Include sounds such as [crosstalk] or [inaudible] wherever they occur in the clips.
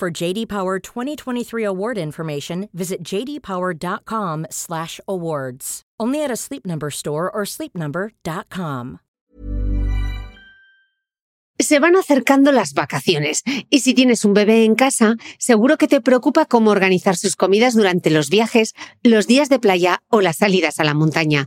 For JD Power 2023 award information, visit jdpower.com/awards. Only at a Sleep Number store or sleepnumber.com. Se van acercando las vacaciones y si tienes un bebé en casa, seguro que te preocupa cómo organizar sus comidas durante los viajes, los días de playa o las salidas a la montaña.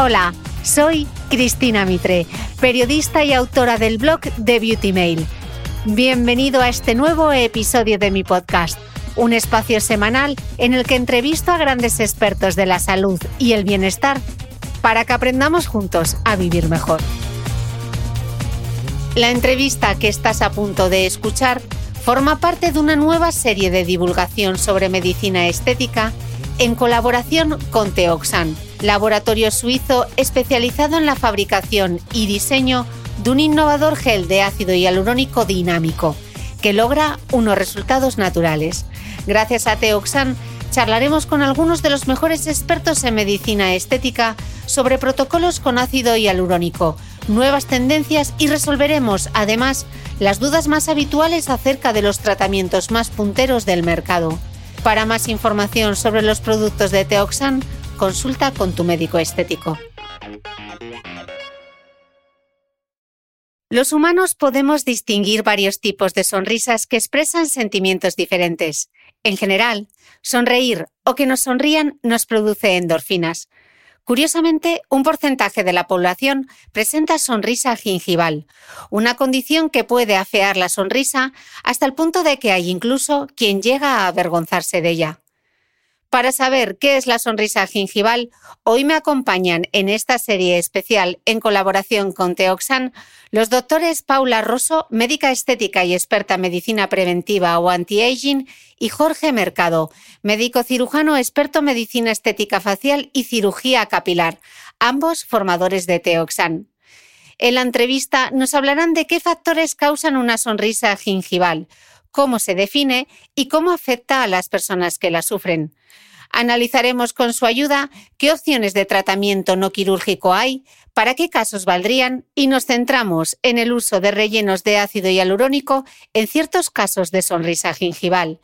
Hola, soy Cristina Mitre, periodista y autora del blog The Beauty Mail. Bienvenido a este nuevo episodio de mi podcast, un espacio semanal en el que entrevisto a grandes expertos de la salud y el bienestar para que aprendamos juntos a vivir mejor. La entrevista que estás a punto de escuchar forma parte de una nueva serie de divulgación sobre medicina estética en colaboración con Teoxan laboratorio suizo especializado en la fabricación y diseño de un innovador gel de ácido hialurónico dinámico que logra unos resultados naturales. Gracias a Teoxan charlaremos con algunos de los mejores expertos en medicina estética sobre protocolos con ácido hialurónico, nuevas tendencias y resolveremos además las dudas más habituales acerca de los tratamientos más punteros del mercado. Para más información sobre los productos de Teoxan, consulta con tu médico estético. Los humanos podemos distinguir varios tipos de sonrisas que expresan sentimientos diferentes. En general, sonreír o que nos sonrían nos produce endorfinas. Curiosamente, un porcentaje de la población presenta sonrisa gingival, una condición que puede afear la sonrisa hasta el punto de que hay incluso quien llega a avergonzarse de ella. Para saber qué es la sonrisa gingival, hoy me acompañan en esta serie especial en colaboración con Teoxan los doctores Paula Rosso, médica estética y experta en medicina preventiva o anti-aging, y Jorge Mercado, médico cirujano experto en medicina estética facial y cirugía capilar, ambos formadores de Teoxan. En la entrevista nos hablarán de qué factores causan una sonrisa gingival, cómo se define y cómo afecta a las personas que la sufren. Analizaremos con su ayuda qué opciones de tratamiento no quirúrgico hay, para qué casos valdrían y nos centramos en el uso de rellenos de ácido hialurónico en ciertos casos de sonrisa gingival.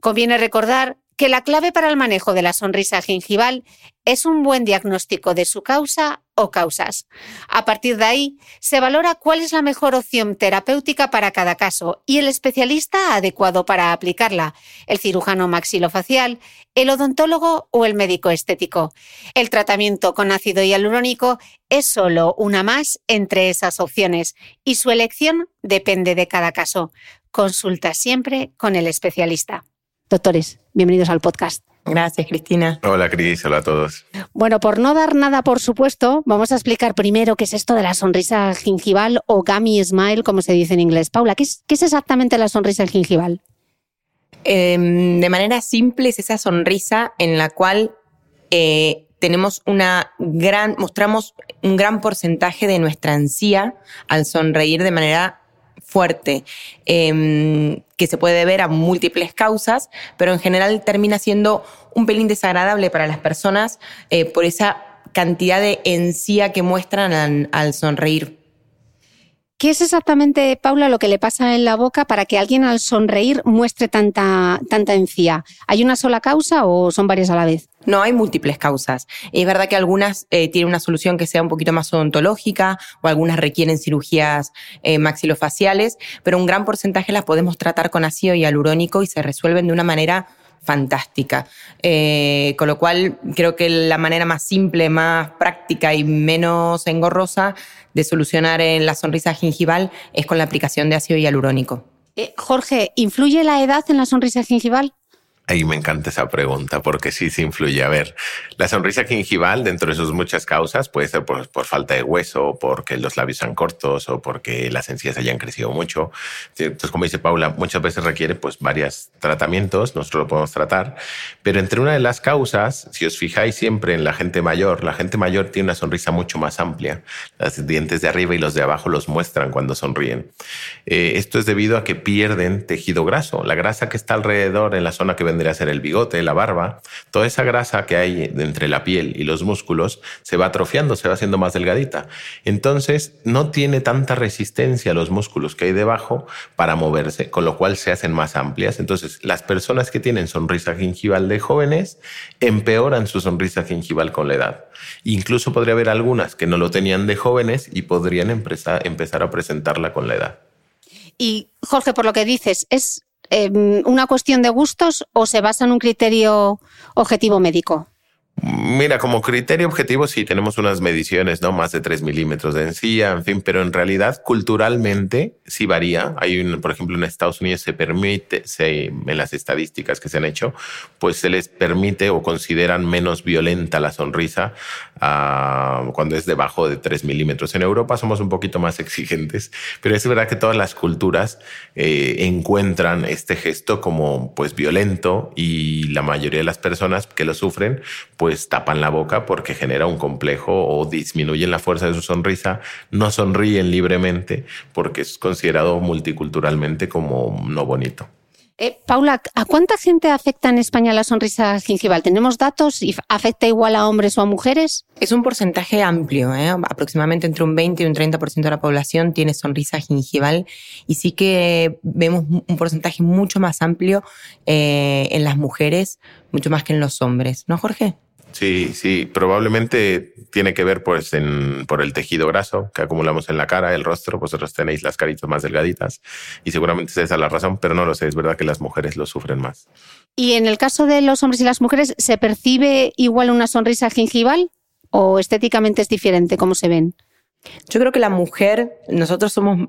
Conviene recordar que la clave para el manejo de la sonrisa gingival es un buen diagnóstico de su causa o causas. A partir de ahí, se valora cuál es la mejor opción terapéutica para cada caso y el especialista adecuado para aplicarla, el cirujano maxilofacial, el odontólogo o el médico estético. El tratamiento con ácido hialurónico es solo una más entre esas opciones y su elección depende de cada caso. Consulta siempre con el especialista. Doctores, bienvenidos al podcast. Gracias, Cristina. Hola, Cris. Hola a todos. Bueno, por no dar nada por supuesto, vamos a explicar primero qué es esto de la sonrisa gingival o gummy smile, como se dice en inglés. Paula, ¿qué es, exactamente la sonrisa gingival? Em, de manera simple, es esa sonrisa en la cual eh, tenemos una gran, mostramos un gran porcentaje de nuestra ansía al sonreír de manera fuerte, em, que se puede ver a múltiples causas, pero en general termina siendo un pelín desagradable para las personas eh, por esa cantidad de encía que muestran al sonreír. ¿Qué es exactamente, Paula, lo que le pasa en la boca para que alguien al sonreír muestre tanta, tanta encía? ¿Hay una sola causa o son varias a la vez? No, hay múltiples causas. Es verdad que algunas eh, tienen una solución que sea un poquito más odontológica o algunas requieren cirugías eh, maxilofaciales, pero un gran porcentaje las podemos tratar con ácido hialurónico y se resuelven de una manera fantástica. Eh, con lo cual, creo que la manera más simple, más práctica y menos engorrosa de solucionar en la sonrisa gingival es con la aplicación de ácido hialurónico. Eh, Jorge, ¿influye la edad en la sonrisa gingival? Ahí me encanta esa pregunta porque sí, sí influye. A ver, la sonrisa gingival, dentro de sus muchas causas, puede ser por, falta de hueso, porque los labios sean cortos o porque las encías hayan crecido mucho. Entonces, como dice Paula, muchas veces requiere pues varios tratamientos, nosotros lo podemos tratar, pero entre una de las causas, si os fijáis siempre en la gente mayor, la gente mayor tiene una sonrisa mucho más amplia. Los dientes de arriba y los de abajo los muestran cuando sonríen. Eh, esto es debido a que pierden tejido graso. La grasa que está alrededor en la zona que vendría a ser el bigote, la barba, toda esa grasa que hay entre la piel y los músculos se va atrofiando, se va haciendo más delgadita. Entonces no tiene tanta resistencia a los músculos que hay debajo para moverse, con lo cual se hacen más amplias. Entonces las personas que tienen sonrisa gingival de jóvenes empeoran su sonrisa gingival con la edad. Incluso podría haber algunas que no lo tenían de jóvenes y podrían empezar a presentarla con la edad. Y Jorge, por lo que dices, ¿es Em, una cuestión de gustos o se basa en un criterio objetivo médico? Mira, como criterio objetivo sí tenemos unas mediciones, ¿no? Más de 3 milímetros de encía, en fin, pero en realidad culturalmente sí varía. Hay un, por ejemplo, en Estados Unidos se permite, se, en las estadísticas que se han hecho, pues se les permite o consideran menos violenta la sonrisa uh, cuando es debajo de 3 milímetros. En Europa somos un poquito más [laughs] exigentes, pero es verdad que todas las culturas eh, encuentran este gesto como pues violento y la mayoría de las personas que lo sufren, pues tapan la boca porque genera un complejo o disminuyen la fuerza de su sonrisa, no sonríen libremente porque es considerado multiculturalmente como no bonito. Eh, Paula, ¿a cuánta gente afecta en España la sonrisa gingival? ¿Tenemos datos y afecta igual a hombres o a mujeres? Es un porcentaje amplio, ¿eh? aproximadamente entre un 20 y un 30% de la población tiene sonrisa gingival y sí que vemos un porcentaje mucho más amplio eh, en las mujeres, mucho más que en los hombres, ¿no, Jorge? Sí, sí, probablemente tiene que ver pues en, por el tejido graso que acumulamos en la cara, el rostro, vosotros tenéis las caritas más delgaditas y seguramente esa es la razón, pero no lo sé, es verdad que las mujeres lo sufren más. ¿Y en el caso de los hombres y las mujeres, se percibe igual una sonrisa gingival o estéticamente es diferente cómo se ven? Yo creo que la mujer, nosotros somos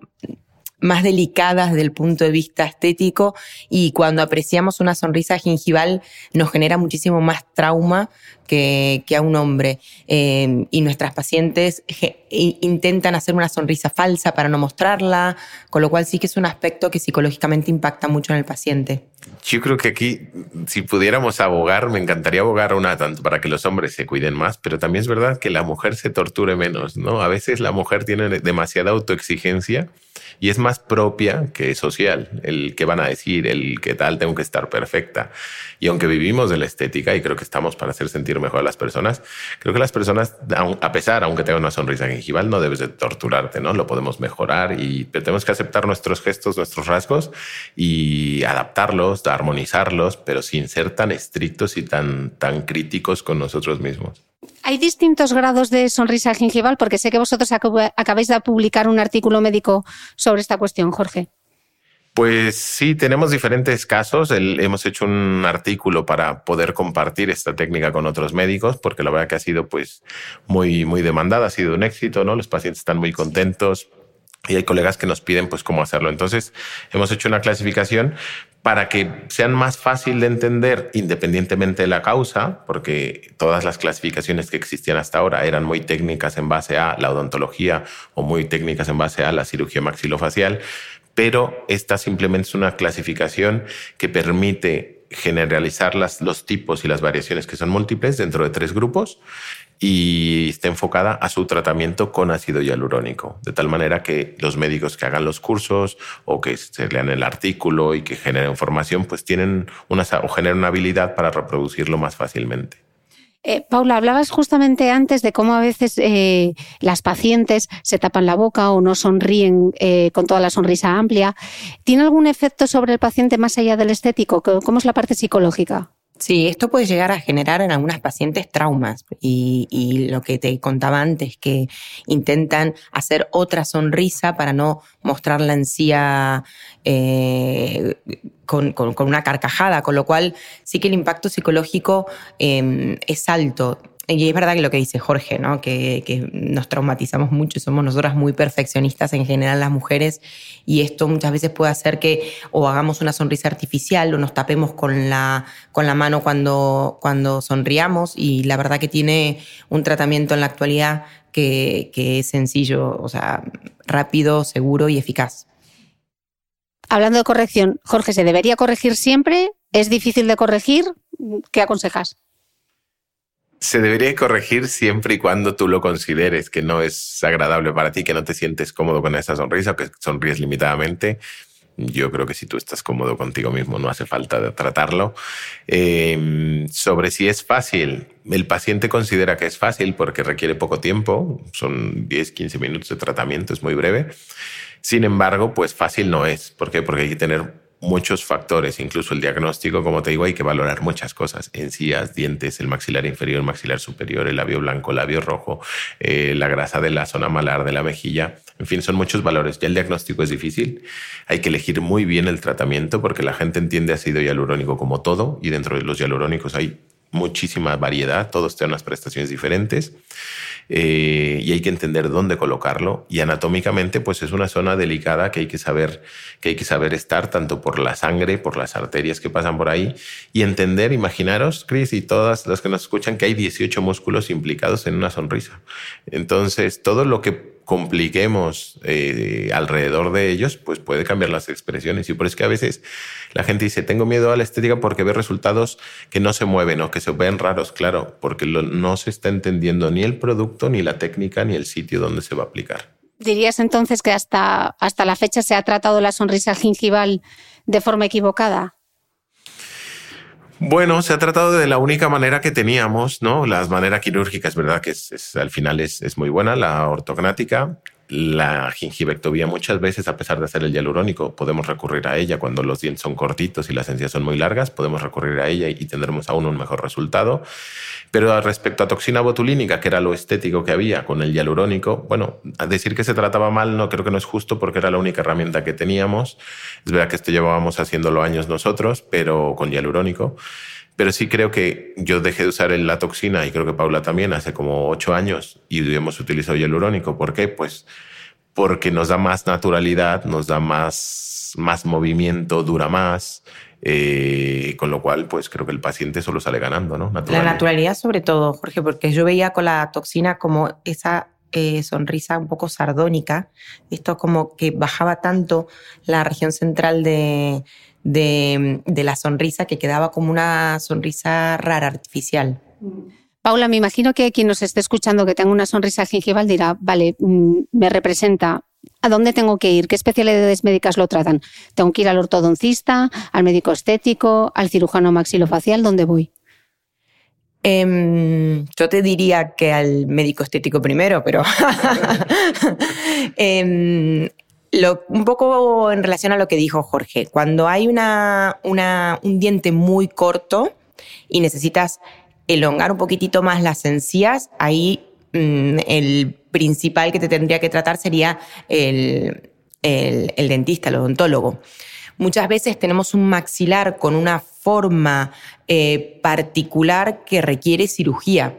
más delicadas desde el punto de vista estético y cuando apreciamos una sonrisa gingival nos genera muchísimo más trauma que, a un hombre. Eh, y nuestras pacientes intentan hacer una sonrisa falsa para no mostrarla, con lo cual sí que es un aspecto que psicológicamente impacta mucho en el paciente. Yo creo que aquí, si pudiéramos abogar, me encantaría abogar una tanto para que los hombres se cuiden más, pero también es verdad que la mujer se torture menos, ¿no? A veces la mujer tiene demasiada autoexigencia y es más propia que social, el que van a decir, el que tal, tengo que estar perfecta. Y aunque vivimos de la estética y creo que estamos para hacer sentir mejor a las personas, creo que las personas, a pesar, aunque tengan una sonrisa gingival, no debes de torturarte, ¿no? Lo podemos mejorar y tenemos que aceptar nuestros gestos, nuestros rasgos y adaptarlos, armonizarlos, pero sin ser tan estrictos y tan, tan críticos con nosotros mismos. Hay distintos grados de sonrisa gingival porque sé que vosotros acabáis de publicar un artículo médico sobre esta cuestión, Jorge. Pues sí, tenemos diferentes casos. hemos hecho un artículo para poder compartir esta técnica con otros médicos, porque la verdad que ha sido pues muy, muy demandada, ha sido un éxito, ¿no? Los pacientes están muy contentos y hay colegas que nos piden pues cómo hacerlo. Entonces, hemos hecho una clasificación para que sean más fácil de entender independientemente de la causa, porque todas las clasificaciones que existían hasta ahora eran muy técnicas en base a la odontología o muy técnicas en base a la cirugía maxilofacial pero esta simplemente es una clasificación que permite generalizar los tipos y las variaciones que son múltiples dentro de tres grupos y está enfocada a su tratamiento con ácido hialurónico, de tal manera que los médicos que hagan los cursos o que se lean el artículo y que generen formación, pues tienen una, o generan una habilidad para reproducirlo más fácilmente. Eh, Paula, hablabas justamente antes de cómo a veces eh, las pacientes se tapan la boca o no sonríen eh, con toda la sonrisa amplia. ¿Tiene algún efecto sobre el paciente más allá del estético? ¿Cómo es la parte psicológica? Sí, esto puede llegar a generar en algunas pacientes traumas y, lo que te contaba antes, que intentan hacer otra sonrisa para no mostrar la encía eh, con, una carcajada, con lo cual sí que el impacto psicológico em, es alto. Y es verdad que lo que dice Jorge, ¿no? Que, nos traumatizamos mucho y somos nosotras muy perfeccionistas en general las mujeres y esto muchas veces puede hacer que o hagamos una sonrisa artificial o nos tapemos con la, con la mano cuando, cuando sonriamos y la verdad que tiene un tratamiento en la actualidad que, que es sencillo, o sea, rápido, seguro y eficaz. Hablando de corrección, Jorge, ¿se debería corregir siempre? ¿Es difícil de corregir? ¿Qué aconsejas? Se debería corregir siempre y cuando tú lo consideres que no es agradable para ti, que no te sientes cómodo con esa sonrisa que sonríes limitadamente. Yo creo que si tú estás cómodo contigo mismo no hace falta tratarlo. Em, sobre si es fácil, el paciente considera que es fácil porque requiere poco tiempo, son 10, 15 minutos de tratamiento, es muy breve. Sin embargo, pues fácil no es. ¿Por qué? Porque hay que tener muchos factores, incluso el diagnóstico, como te digo, hay que valorar muchas cosas, encías, dientes, el maxilar inferior, el maxilar superior, el labio blanco, el labio rojo, eh, la grasa de la zona malar, de la mejilla, en fin, son muchos valores. Ya el diagnóstico es difícil, hay que elegir muy bien el tratamiento porque la gente entiende ácido hialurónico como todo y dentro de los hialurónicos hay muchísima variedad, todos tienen unas prestaciones diferentes. Eh, y hay que entender dónde colocarlo. Y anatómicamente, pues es una zona delicada que hay que saber, que hay que saber estar tanto por la sangre, por las arterias que pasan por ahí y entender, imaginaros, Chris, y todas las que nos escuchan, que hay 18 músculos implicados en una sonrisa. Entonces, todo lo que compliquemos eh, alrededor de ellos, pues puede cambiar las expresiones. Y por eso que a veces la gente dice, tengo miedo a la estética porque ve resultados que no se mueven o que se ven raros, claro, porque no se está entendiendo ni el producto, ni la técnica, ni el sitio donde se va a aplicar. ¿Dirías entonces que hasta, hasta la fecha se ha tratado la sonrisa gingival de forma equivocada? Bueno, se ha tratado de la única manera que teníamos, ¿no? La manera quirúrgica es verdad que es, al final es, es, muy buena, la ortognática, la gingivectomía muchas veces, a pesar de ser el hialurónico, podemos recurrir a ella cuando los dientes son cortitos y las encías son muy largas, podemos recurrir a ella y tendremos aún un mejor resultado. Pero respecto a toxina botulínica, que era lo estético que había con el hialurónico, bueno, a decir que se trataba mal no creo que no es justo porque era la única herramienta que teníamos. Es verdad que esto llevábamos haciéndolo años nosotros, pero con hialurónico. Pero sí creo que yo dejé de usar la toxina y creo que Paula también hace como ocho años y hemos utilizado hialurónico. ¿Por qué? Pues porque nos da más naturalidad, nos da más, más movimiento, dura más. Eh, con lo cual, pues creo que el paciente solo sale ganando, ¿no? La naturalidad sobre todo, Jorge, porque yo veía con la toxina como esa eh, sonrisa un poco sardónica, esto como que bajaba tanto la región central de, de, la sonrisa que quedaba como una sonrisa rara, artificial. Paula, me imagino que quien nos esté escuchando que tenga una sonrisa gingival dirá, vale, mm, me representa. ¿A dónde tengo que ir? ¿Qué especialidades médicas lo tratan? ¿Tengo que ir al ortodoncista, al médico estético, al cirujano maxilofacial? ¿Dónde voy? Em, yo te diría que al médico estético primero, pero [laughs] un poco en relación a lo que dijo Jorge, cuando hay una, un diente muy corto y necesitas elongar un poquitito más las encías, ahí mm, el principal que te tendría que tratar sería el, dentista, el odontólogo. Muchas veces tenemos un maxilar con una forma eh, particular que requiere cirugía.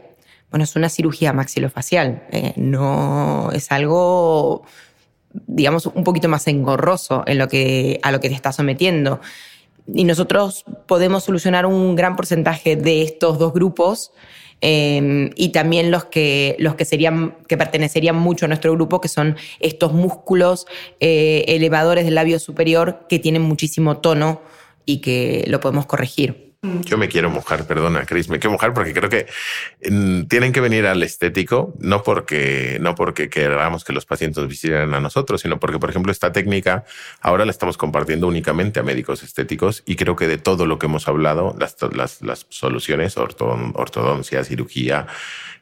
Bueno, es una cirugía maxilofacial, eh, no es algo digamos, un poquito más engorroso en lo que, a lo que te estás sometiendo. Y nosotros podemos solucionar un gran porcentaje de estos dos grupos em, y también los que, los que, serían, que pertenecerían mucho a nuestro grupo, que son estos músculos eh, elevadores del labio superior que tienen muchísimo tono y que lo podemos corregir. Yo me quiero mojar, perdona, Chris, me quiero mojar porque creo que mm, tienen que venir al estético, no porque, no porque queramos que los pacientes visiten a nosotros, sino porque, por ejemplo, esta técnica ahora la estamos compartiendo únicamente a médicos estéticos y creo que de todo lo que hemos hablado, las, las, las soluciones, ortodoncia, cirugía,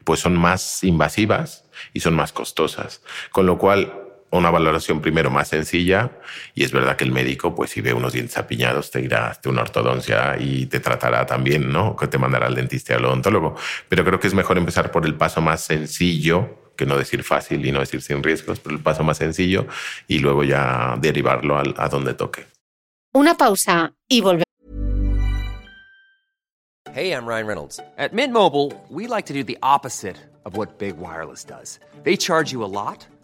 pues son más invasivas y son más costosas. Con lo cual, una valoración primero más sencilla y es verdad que el médico, pues si ve unos dientes apiñados, te irá a una ortodoncia y te tratará también, ¿no? Que te mandará al dentista y al odontólogo. Pero creo que es mejor empezar por el paso más sencillo que no decir fácil y no decir sin riesgos, pero el paso más sencillo y luego ya derivarlo a, a donde toque. Una pausa y volvemos. Hey, I'm Ryan Reynolds. At Mint Mobile, we like to do the opposite of what Big Wireless does. They charge you a lot.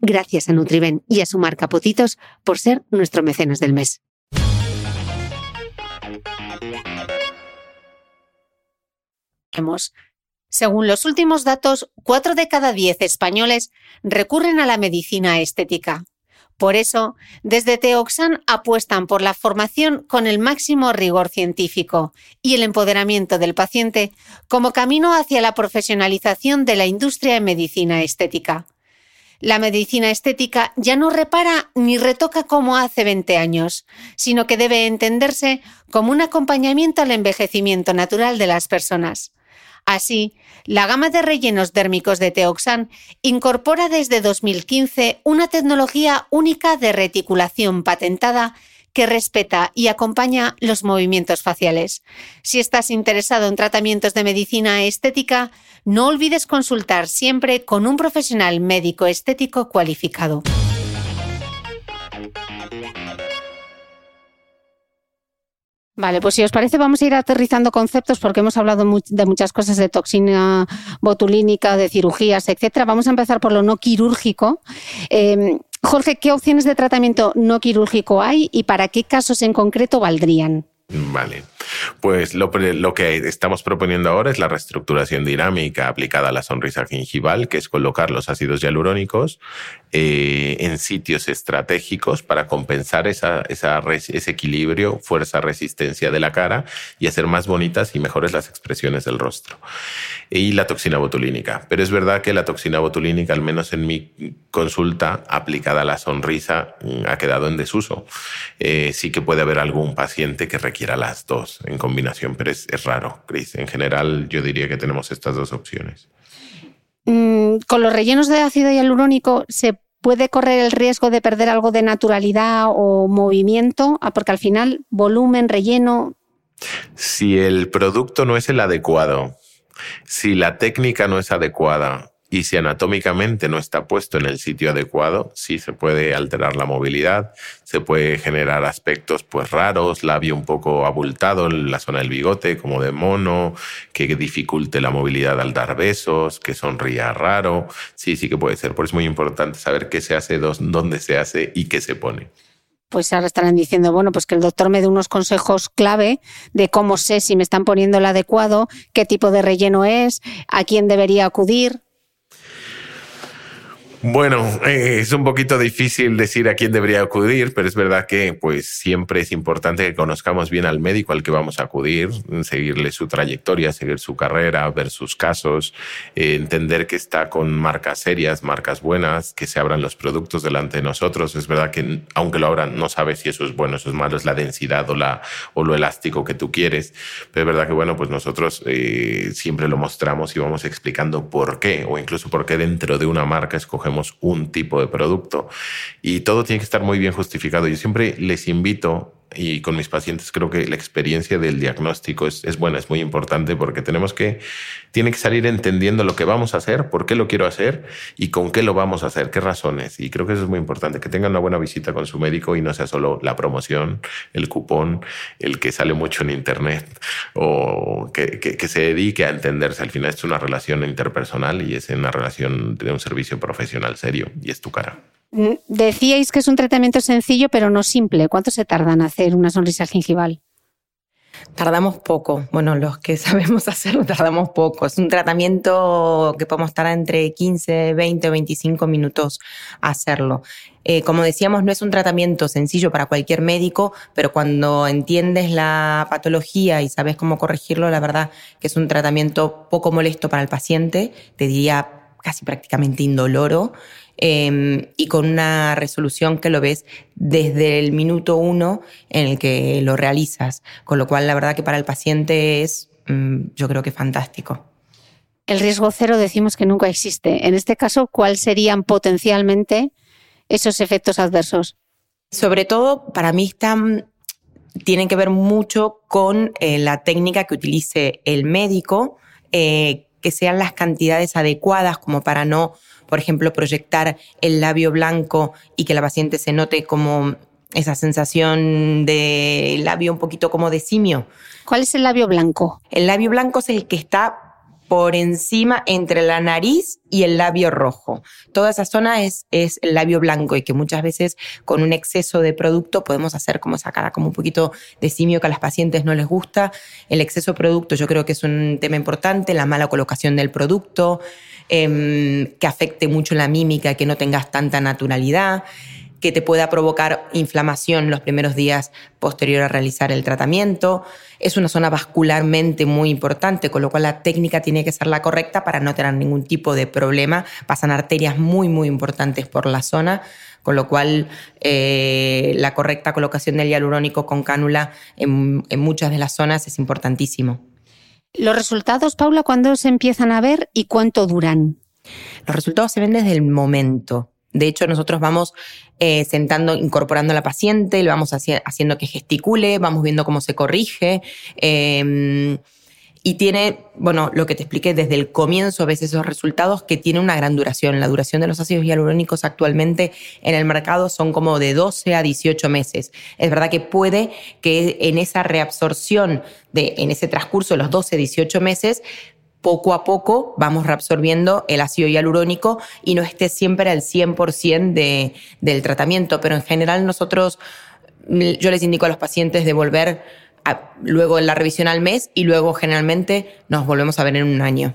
Gracias a Nutriben y a su marca Potitos por ser nuestro mecenas del mes. Según los últimos datos, 4 de cada 10 españoles recurren a la medicina estética. Por eso, desde Teoxan apuestan por la formación con el máximo rigor científico y el empoderamiento del paciente como camino hacia la profesionalización de la industria en medicina estética. La medicina estética ya no repara ni retoca como hace 20 años, sino que debe entenderse como un acompañamiento al envejecimiento natural de las personas. Así, la gama de rellenos dérmicos de Teoxan incorpora desde 2015 una tecnología única de reticulación patentada que respeta y acompaña los movimientos faciales. Si estás interesado en tratamientos de medicina estética, no olvides consultar siempre con un profesional médico estético cualificado. Vale, pues si os parece vamos a ir aterrizando conceptos porque hemos hablado de muchas cosas de toxina botulínica, de cirugías, etcétera. Vamos a empezar por lo no quirúrgico. Em, Jorge, ¿qué opciones de tratamiento no quirúrgico hay y para qué casos en concreto valdrían? Vale. Pues lo, que estamos proponiendo ahora es la reestructuración dinámica aplicada a la sonrisa gingival, que es colocar los ácidos hialurónicos eh, en sitios estratégicos para compensar esa, ese equilibrio, fuerza, resistencia de la cara y hacer más bonitas y mejores las expresiones del rostro. Y la toxina botulínica. Pero es verdad que la toxina botulínica, al menos en mi consulta aplicada a la sonrisa, mm, ha quedado en desuso. Eh, sí que puede haber algún paciente que requiera las dos en combinación, pero es, raro, Chris. En general, yo diría que tenemos estas dos opciones. Mm, con los rellenos de ácido hialurónico se puede correr el riesgo de perder algo de naturalidad o movimiento, ah, porque al final volumen, relleno. Si el producto no es el adecuado Si la técnica no es adecuada y si anatómicamente no está puesto en el sitio adecuado, sí se puede alterar la movilidad, se puede generar aspectos pues raros, labio un poco abultado en la zona del bigote, como de mono, que dificulte la movilidad al dar besos, que sonría raro. Sí, sí que puede ser. Por eso es muy importante saber qué se hace, dónde se hace y qué se pone pues ahora estarán diciendo, bueno, pues que el doctor me dé unos consejos clave de cómo sé si me están poniendo el adecuado, qué tipo de relleno es, a quién debería acudir. Bueno, eh, es un poquito difícil decir a quién debería acudir, pero es verdad que pues siempre es importante que conozcamos bien al médico al que vamos a acudir, seguirle su trayectoria, seguir su carrera, ver sus casos, eh, entender que está con marcas serias, marcas buenas, que se abran los productos delante de nosotros. Es verdad que aunque lo abran no sabes si eso es bueno, eso es malo, es la densidad o, la, o lo elástico que tú quieres. Pero es verdad que bueno, pues nosotros eh, siempre lo mostramos y vamos explicando por qué o incluso por qué dentro de una marca un tipo de producto y todo tiene que estar muy bien justificado. Yo siempre les invito y con mis pacientes creo que la experiencia del diagnóstico es, es, buena, es muy importante porque tenemos que, tiene que salir entendiendo lo que vamos a hacer, por qué lo quiero hacer y con qué lo vamos a hacer, qué razones. Y creo que eso es muy importante, que tengan una buena visita con su médico y no sea solo la promoción, el cupón, el que sale mucho en internet o que, que, se dedique a entenderse. Al final es una relación interpersonal y es una relación de un servicio profesional serio y es tu cara. Mm, decíais que es un tratamiento sencillo, pero no simple. ¿Cuánto se tarda en hacer una sonrisa gingival? Tardamos poco. Bueno, los que [laughs] sabemos hacerlo tardamos poco. Es un tratamiento que podemos estar entre 15, 20 o 25 minutos hacerlo. Eh, como decíamos, no es un tratamiento sencillo para cualquier médico, pero cuando entiendes la patología y sabes cómo corregirlo, la verdad que es un tratamiento poco molesto para el paciente, te diría casi prácticamente indoloro Em, y con una resolución que lo ves desde el minuto uno en el que lo realizas. Con lo cual, la verdad que para el paciente es, mm, yo creo que fantástico. El riesgo cero decimos que nunca existe. En este caso, ¿cuáles serían potencialmente esos efectos adversos? Sobre todo, para mí están, tienen que ver mucho con eh, la técnica que utilice el médico, eh, que sean las cantidades adecuadas como para no por ejemplo, proyectar el labio blanco y que la paciente se note como esa sensación de labio un poquito como de simio. ¿Cuál es el labio blanco? El labio blanco es el que está por encima entre la nariz y el labio rojo. Toda esa zona es, es el labio blanco y que muchas veces con un exceso de producto podemos hacer como esa cara como un poquito de simio que a las pacientes no les gusta. El exceso de producto yo creo que es un tema importante, la mala colocación del producto, Em, que afecte mucho la mímica, que no tengas tanta naturalidad, que te pueda provocar inflamación los primeros días posterior a realizar el tratamiento. Es una zona vascularmente muy importante, con lo cual la técnica tiene que ser la correcta para no tener ningún tipo de problema. Pasan arterias muy, muy importantes por la zona, con lo cual eh, la correcta colocación del hialurónico con cánula en muchas de las zonas es importantísimo. Los resultados, Paula, ¿cuándo se empiezan a ver y cuánto duran? Los resultados se ven desde el momento. De hecho, nosotros vamos eh, sentando, incorporando a la paciente, le vamos haciendo que gesticule, vamos viendo cómo se corrige. Em, y tiene, bueno, lo que te expliqué desde el comienzo, a veces esos resultados que tiene una gran duración. La duración de los ácidos hialurónicos actualmente en el mercado son como de 12 a 18 meses. Es verdad que puede que en esa reabsorción, de, en ese transcurso de los 12, 18 meses, poco a poco vamos reabsorbiendo el ácido hialurónico y no esté siempre al 100% de, del tratamiento. Pero en general nosotros, yo les indico a los pacientes de volver luego en la revisión al mes y luego generalmente nos volvemos a ver en un año.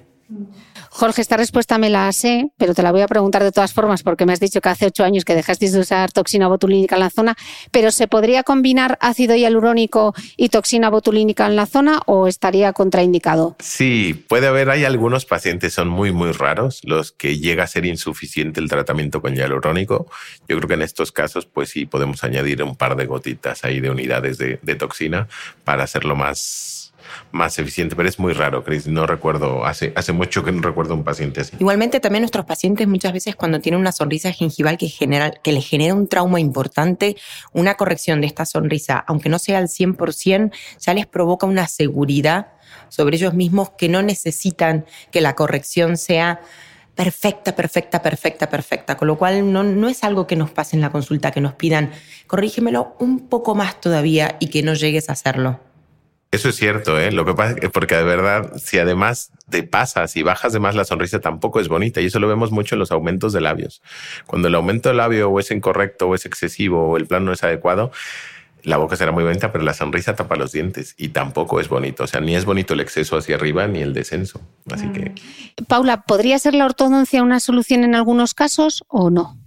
Jorge, esta respuesta me la sé, pero te la voy a preguntar de todas formas porque me has dicho que hace ocho años que dejasteis de usar toxina botulínica en la zona, pero ¿se podría combinar ácido hialurónico y toxina botulínica en la zona o estaría contraindicado? Sí, puede haber, hay algunos pacientes, son muy, muy raros, los que llega a ser insuficiente el tratamiento con hialurónico. Yo creo que en estos casos, pues sí, podemos añadir un par de gotitas ahí de unidades de, de toxina para hacerlo más más eficiente, pero es muy raro, Chris. No recuerdo, hace, hace mucho que no recuerdo un paciente así. Igualmente también nuestros pacientes muchas veces cuando tienen una sonrisa gingival que, genera, que les genera un trauma importante, una corrección de esta sonrisa, aunque no sea al 100%, ya les provoca una seguridad sobre ellos mismos que no necesitan que la corrección sea perfecta, perfecta, perfecta, perfecta. Con lo cual no, no es algo que nos pase en la consulta, que nos pidan, corrígemelo un poco más todavía y que no llegues a hacerlo. Eso es cierto, ¿eh? Lo que pasa es porque de verdad, si además te pasas y bajas de más la sonrisa, tampoco es bonita. Y eso lo vemos mucho en los aumentos de labios. Cuando el aumento de labio o es incorrecto o es excesivo o el plano no es adecuado, la boca será muy bonita, pero la sonrisa tapa los dientes y tampoco es bonito. O sea, ni es bonito el exceso hacia arriba ni el descenso. Así que. Paula, ¿podría ser la ortodoncia una solución en algunos casos o no?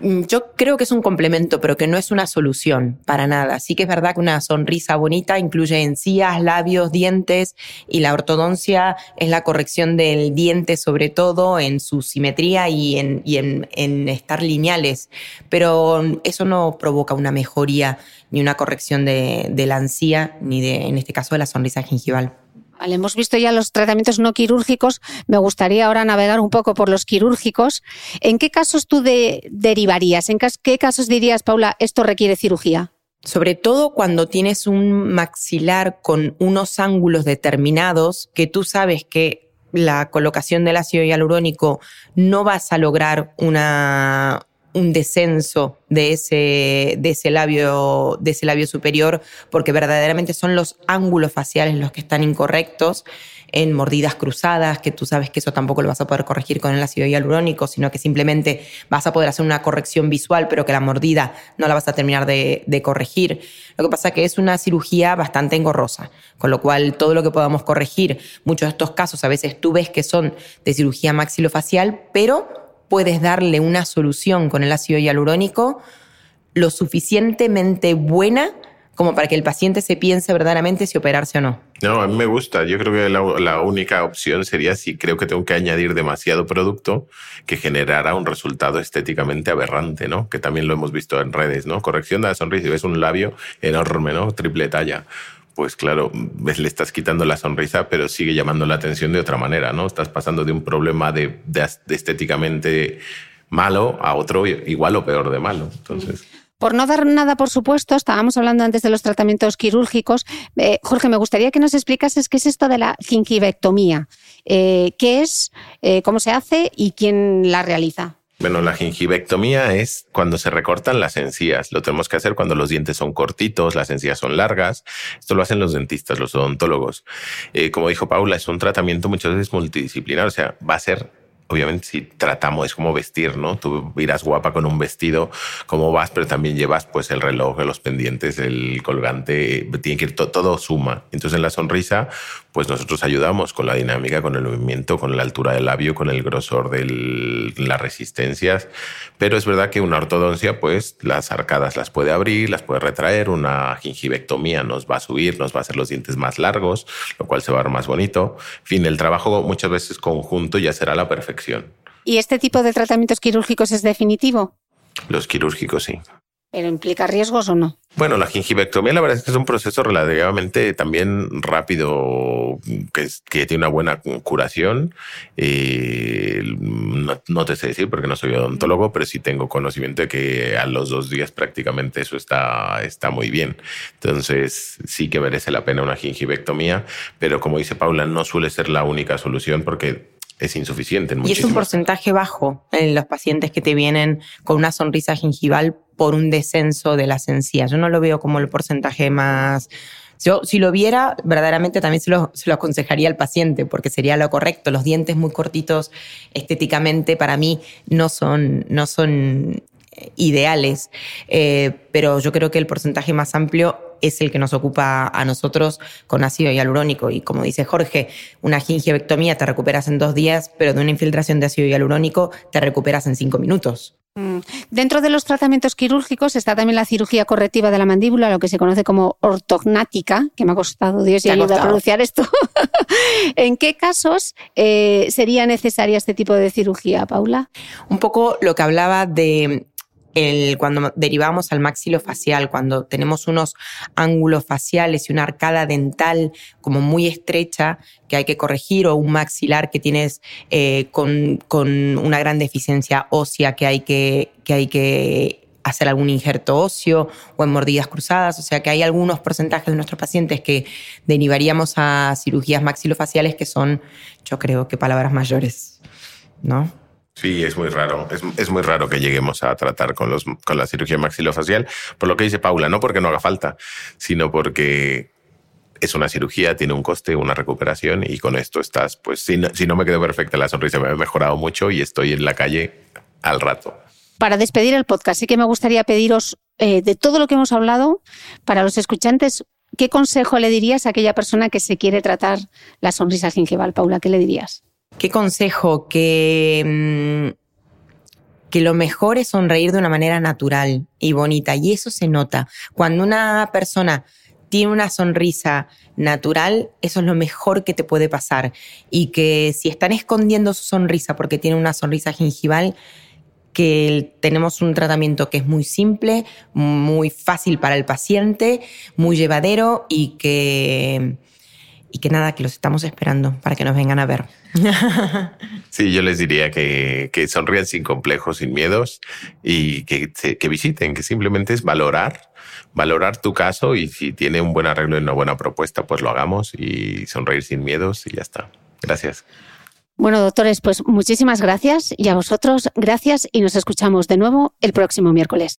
Mm, yo creo que es un complemento, pero que no es una solución para nada. Sí que es verdad que una sonrisa bonita incluye encías, labios, dientes y la ortodoncia es la corrección del diente sobre todo en su simetría y en, estar lineales. Pero eso no provoca una mejoría ni una corrección de, de la encía ni de, en este caso, de la sonrisa gingival hemos visto ya los tratamientos no quirúrgicos. Me gustaría ahora navegar un poco por los quirúrgicos. ¿En qué casos tú derivarías? ¿En qué casos dirías, Paula, esto requiere cirugía? Sobre todo cuando tienes un maxilar con unos ángulos determinados que tú sabes que la colocación del ácido hialurónico no vas a lograr una, un descenso de ese, de ese, labio, de ese labio superior, porque verdaderamente son los ángulos faciales los que están incorrectos en mordidas cruzadas, que tú sabes que eso tampoco lo vas a poder corregir con el ácido hialurónico, sino que simplemente vas a poder hacer una corrección visual, pero que la mordida no la vas a terminar de, de corregir. Lo que pasa es que es una cirugía bastante engorrosa, con lo cual todo lo que podamos corregir, muchos de estos casos a veces tú ves que son de cirugía maxilofacial, pero puedes darle una solución con el ácido hialurónico lo suficientemente buena como para que el paciente se piense verdaderamente si operarse o no. No, a mí me gusta. Yo creo que la, única opción sería si creo que tengo que añadir demasiado producto que generara un resultado estéticamente aberrante, ¿no? Que también lo hemos visto en redes, ¿no? Corrección de la sonrisa y ves un labio enorme, ¿no? Triple talla pues claro, le estás quitando la sonrisa, pero sigue llamando la atención de otra manera, ¿no? Estás pasando de un problema de, estéticamente malo a otro igual o peor de malo. Entonces. Por no dar nada por supuesto, estábamos hablando antes de los tratamientos quirúrgicos. Eh, Jorge, me gustaría que nos explicases qué es esto de la gingivectomía. Eh, ¿Qué es, eh, cómo se hace y quién la realiza? Bueno, la gingivectomía es cuando se recortan las encías. Lo tenemos que hacer cuando los dientes son cortitos, las encías son largas. Esto lo hacen los dentistas, los odontólogos. Eh, como dijo Paula, es un tratamiento muchas veces multidisciplinar. O sea, va a ser obviamente si tratamos, es como vestir, ¿no? Tú irás guapa con un vestido, como vas, pero también llevas pues el reloj, los pendientes, el colgante, tiene que ir todo suma. Entonces en la sonrisa, pues nosotros ayudamos con la dinámica, con el movimiento, con la altura del labio, con el grosor de las resistencias. Pero es verdad que una ortodoncia, pues las arcadas las puede abrir, las puede retraer, una gingivectomía nos va a subir, nos va a hacer los dientes más largos, lo cual se va a ver más bonito. En fin, el trabajo muchas veces conjunto ya será la perfección ¿Y este tipo de tratamientos quirúrgicos es definitivo? Los quirúrgicos sí. ¿Pero implica riesgos o no? Bueno, la gingivectomía la verdad es que es un proceso relativamente también rápido, que, tiene una buena curación. Eh, no, te sé decir porque no soy odontólogo, pero sí tengo conocimiento de que a los dos días prácticamente eso está, está muy bien. Entonces sí que merece la pena una gingivectomía, pero como dice Paula, no suele ser la única solución porque es insuficiente. y es un porcentaje bajo en los pacientes que te vienen con una sonrisa gingival por un descenso de las encías. Yo no lo veo como el porcentaje más... Yo, si lo viera, verdaderamente también se lo, se lo, aconsejaría al paciente, porque sería lo correcto. Los dientes muy cortitos estéticamente para mí no son, no son ideales, eh, pero yo creo que el porcentaje más amplio es el que nos ocupa a nosotros con ácido hialurónico. Y como dice Jorge, una gingievectomía te recuperas en dos días, pero de una infiltración de ácido hialurónico te recuperas en cinco minutos. Mm. Dentro de los tratamientos quirúrgicos está también la cirugía correctiva de la mandíbula, lo que se conoce como ortognática, que me ha costado, Dios, y ayuda a pronunciar esto. [laughs] ¿En qué casos eh, sería necesaria este tipo de cirugía, Paula? Un poco lo que hablaba de cuando derivamos al maxilofacial, cuando tenemos unos ángulos faciales y una arcada dental como muy estrecha que hay que corregir o un maxilar que tienes eh, con, con, una gran deficiencia ósea que hay que, que hay que hacer algún injerto óseo o en mordidas cruzadas. O sea que hay algunos porcentajes de nuestros pacientes que derivaríamos a cirugías maxilofaciales que son, yo creo que palabras mayores, ¿no? Sí, es muy raro. Es, muy raro que lleguemos a tratar con, los, con la cirugía maxilofacial, por lo que dice Paula, no porque no haga falta, sino porque es una cirugía, tiene un coste, una recuperación y con esto estás, pues si no, si no me quedo perfecta la sonrisa, me ha mejorado mucho y estoy en la calle al rato. Para despedir el podcast, sí que me gustaría pediros eh, de todo lo que hemos hablado, para los escuchantes, ¿qué consejo le dirías a aquella persona que se quiere tratar la sonrisa gingival? Paula, ¿qué le dirías? ¿Qué consejo? Que, mm, que lo mejor es sonreír de una manera natural y bonita. Y eso se nota. Cuando una persona tiene una sonrisa natural, eso es lo mejor que te puede pasar. Y que si están escondiendo su sonrisa porque tienen una sonrisa gingival, que tenemos un tratamiento que es muy simple, muy fácil para el paciente, muy llevadero y que, y que nada, que los estamos esperando para que nos vengan a ver. [laughs] Sí, yo les diría que, que sonrían sin complejos, sin miedos y que, que visiten, que simplemente es valorar, valorar tu caso y si tiene un buen arreglo y una buena propuesta, pues lo hagamos y sonreír sin miedos y ya está. Gracias. Bueno, doctores, pues muchísimas gracias y a vosotros gracias y nos escuchamos de nuevo el próximo miércoles.